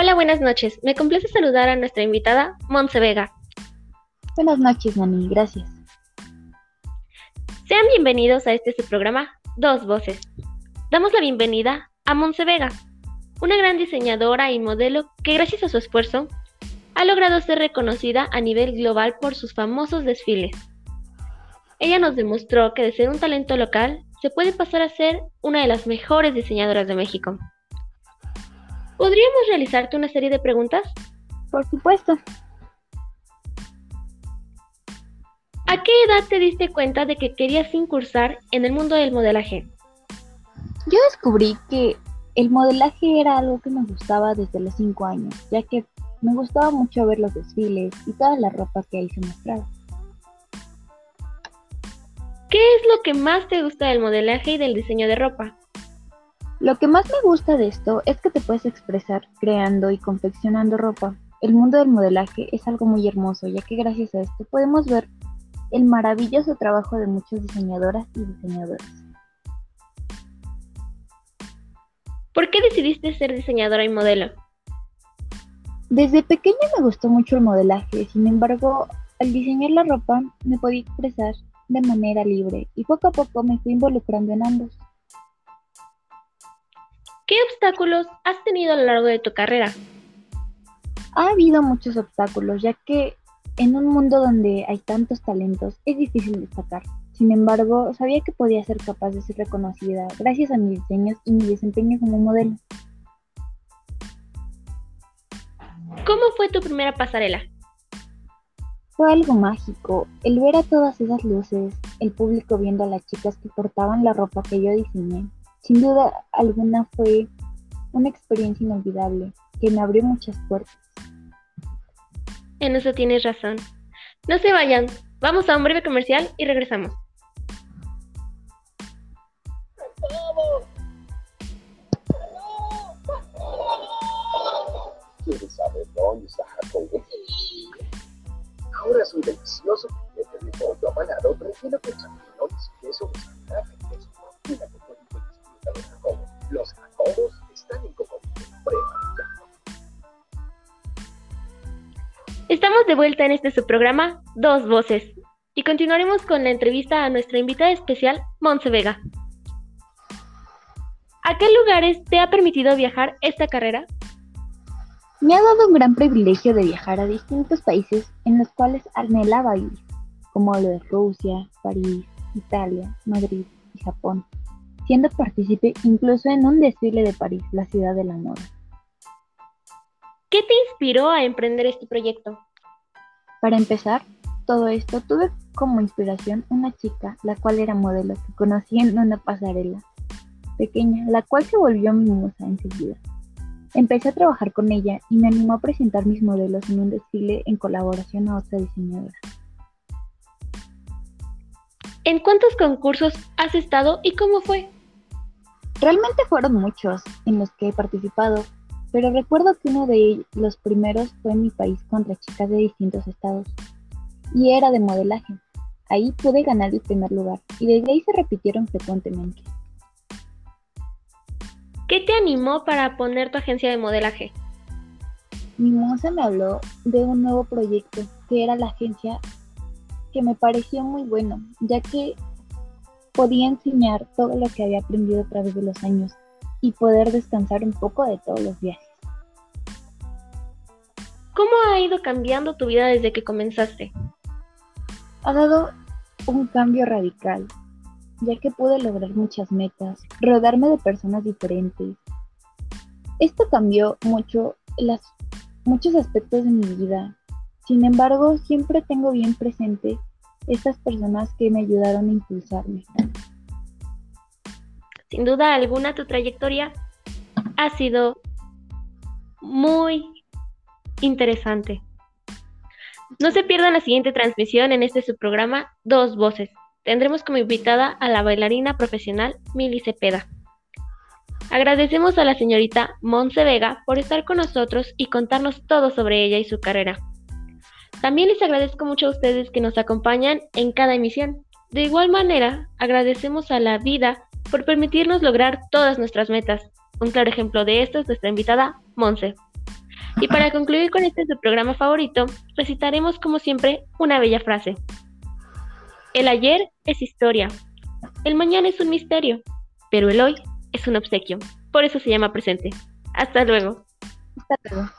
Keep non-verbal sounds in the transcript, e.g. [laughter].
Hola, buenas noches. Me complace saludar a nuestra invitada, Monse Vega. Buenas noches, Nani. Gracias. Sean bienvenidos a este su programa, Dos Voces. Damos la bienvenida a Monse Vega, una gran diseñadora y modelo que gracias a su esfuerzo ha logrado ser reconocida a nivel global por sus famosos desfiles. Ella nos demostró que de ser un talento local se puede pasar a ser una de las mejores diseñadoras de México. ¿Podríamos realizarte una serie de preguntas? Por supuesto. ¿A qué edad te diste cuenta de que querías incursar en el mundo del modelaje? Yo descubrí que el modelaje era algo que me gustaba desde los 5 años, ya que me gustaba mucho ver los desfiles y toda la ropa que ahí se mostraba. ¿Qué es lo que más te gusta del modelaje y del diseño de ropa? Lo que más me gusta de esto es que te puedes expresar creando y confeccionando ropa. El mundo del modelaje es algo muy hermoso, ya que gracias a esto podemos ver el maravilloso trabajo de muchas diseñadoras y diseñadores. ¿Por qué decidiste ser diseñadora y modelo? Desde pequeña me gustó mucho el modelaje, sin embargo, al diseñar la ropa me podía expresar de manera libre y poco a poco me fui involucrando en ambos. ¿Qué obstáculos has tenido a lo largo de tu carrera? Ha habido muchos obstáculos, ya que en un mundo donde hay tantos talentos es difícil destacar. Sin embargo, sabía que podía ser capaz de ser reconocida gracias a mis diseños y mi desempeño como modelo. ¿Cómo fue tu primera pasarela? Fue algo mágico, el ver a todas esas luces, el público viendo a las chicas que portaban la ropa que yo diseñé sin duda alguna fue una experiencia inolvidable que me abrió muchas puertas. En eso tienes razón. No se vayan, vamos a un breve comercial y regresamos. ¿Quieres saber dónde está Jacobo? Ahora es un delicioso filete de pollo apanado relleno con champiñones, queso, los jacobos están en Estamos de vuelta en este subprograma Dos Voces y continuaremos con la entrevista a nuestra invitada especial, Monse Vega. ¿A qué lugares te ha permitido viajar esta carrera? Me ha dado un gran privilegio de viajar a distintos países en los cuales anhelaba ir, como lo de Rusia, París, Italia, Madrid y Japón siendo partícipe incluso en un desfile de París, la ciudad de la moda. ¿Qué te inspiró a emprender este proyecto? Para empezar, todo esto tuve como inspiración una chica, la cual era modelo, que conocí en una pasarela pequeña, la cual se volvió mi musa enseguida. Empecé a trabajar con ella y me animó a presentar mis modelos en un desfile en colaboración a otra diseñadora. ¿En cuántos concursos has estado y cómo fue? Realmente fueron muchos en los que he participado, pero recuerdo que uno de los primeros fue en mi país contra chicas de distintos estados, y era de modelaje. Ahí pude ganar el primer lugar, y desde ahí se repitieron frecuentemente. ¿Qué te animó para poner tu agencia de modelaje? Mi moza me habló de un nuevo proyecto, que era la agencia que me pareció muy bueno, ya que podía enseñar todo lo que había aprendido a través de los años y poder descansar un poco de todos los viajes. ¿Cómo ha ido cambiando tu vida desde que comenzaste? Ha dado un cambio radical, ya que pude lograr muchas metas, rodarme de personas diferentes. Esto cambió mucho las, muchos aspectos de mi vida. Sin embargo, siempre tengo bien presente estas personas que me ayudaron a impulsarme. Sin duda alguna, tu trayectoria ha sido muy interesante. No se pierdan la siguiente transmisión en este subprograma Dos Voces. Tendremos como invitada a la bailarina profesional Mili Cepeda. Agradecemos a la señorita Monse Vega por estar con nosotros y contarnos todo sobre ella y su carrera. También les agradezco mucho a ustedes que nos acompañan en cada emisión. De igual manera, agradecemos a la vida por permitirnos lograr todas nuestras metas. Un claro ejemplo de esto es nuestra invitada, Monse. Y para [laughs] concluir con este su programa favorito, recitaremos como siempre una bella frase. El ayer es historia, el mañana es un misterio, pero el hoy es un obsequio. Por eso se llama presente. Hasta luego. Hasta luego.